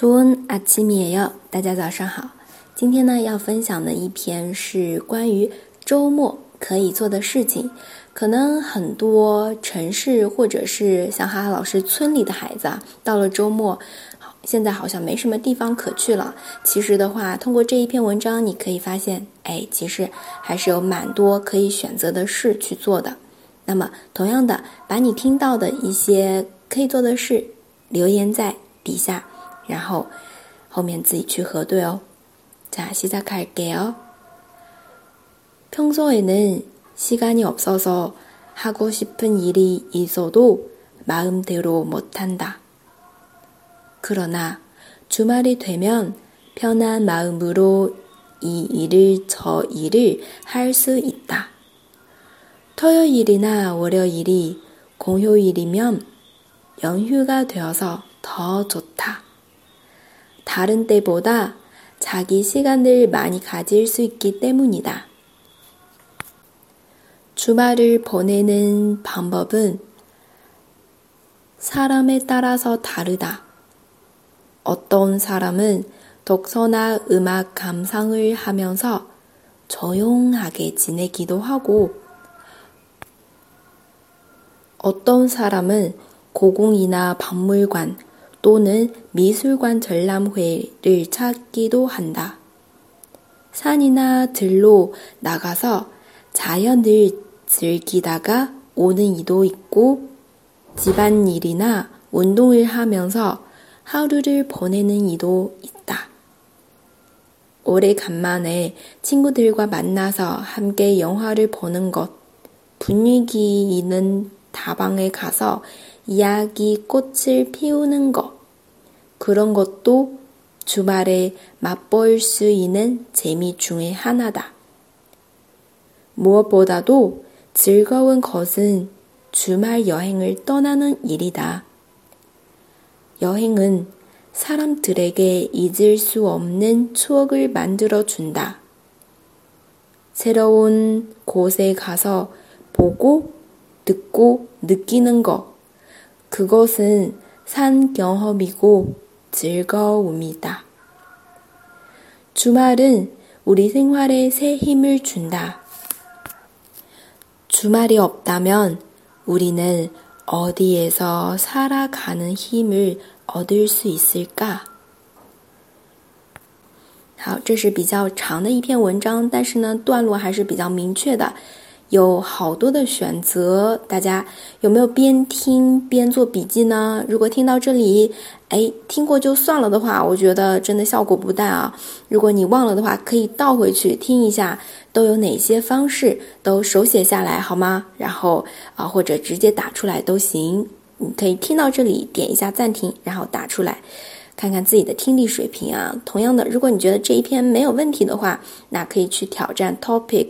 좋은아침이에 요， 大家早上好。今天呢，要分享的一篇是关于周末可以做的事情。可能很多城市或者是像哈哈老师村里的孩子啊，到了周末，现在好像没什么地方可去了。其实的话，通过这一篇文章，你可以发现，哎，其实还是有蛮多可以选择的事去做的。那么，同样的，把你听到的一些可以做的事留言在底下， 然后后面自己去核对哦。자시작할게요평소에는 시간이 없어서 하고 싶은 일이 있어도 마음대로 못한다. 그러나 주말이 되면 편한 마음으로 이 일을 저 일을 할 수 있다. 토요일이나 월요일이 공휴일이면 연휴가 되어서 더 좋다. 다른 때보다 자기 시간을 많이 가질 수 있기 때문이다. 주말을 보내는 방법은 사람에 따라서 다르다. 어떤 사람은 독서나 음악 감상을 하면서 조용하게 지내기도 하고, 어떤 사람은 고궁이나 박물관 또는 미술관 전람회를 찾기도 한다. 산이나 들로 나가서 자연을 즐기다가 오는 이도 있고 집안일이나 운동을 하면서 하루를 보내는 이도 있다. 오래간만에 친구들과 만나서 함께 영화를 보는 것, 분위기 있는 다방에 가서 이야기 꽃을 피우는 것, 그런 것도 주말에 맛볼 수 있는 재미 중의 하나다. 무엇보다도 즐거운 것은 주말 여행을 떠나는 일이다. 여행은 사람들에게 잊을 수 없는 추억을 만들어 준다. 새로운 곳에 가서 보고, 듣고, 느끼는 것. 그것은 산 경험이고 즐거움이다. 주말은 우리 생활에 새 힘을 준다. 주말이 없다면 우리는 어디에서 살아가는 힘을 얻을 수 있을까? 好，这是比较长的一篇文章，但是呢，段落还是比较明确的。 有好多的选择，大家有没有边听边做笔记呢？如果听到这里，哎，听过就算了的话，我觉得真的效果不大啊。如果你忘了的话，可以倒回去听一下，都有哪些方式，都手写下来好吗？然后啊，或者直接打出来都行。你可以听到这里，点一下暂停，然后打出来，看看自己的听力水平啊。同样的，如果你觉得这一篇没有问题的话，那可以去挑战 topic。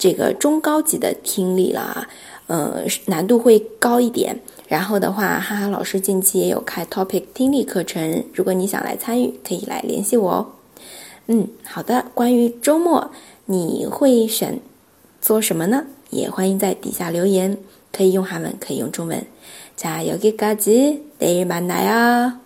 这个中高级的听力了，呃，难度会高一点。然后的话，哈哈老师近期也有开 topic 听力课程，如果你想来参与，可以来联系我哦。嗯，好的。关于周末，你会选做什么呢？也欢迎在底下留言，可以用韩文，可以用中文。加油，给嘎吉，내일만나 요。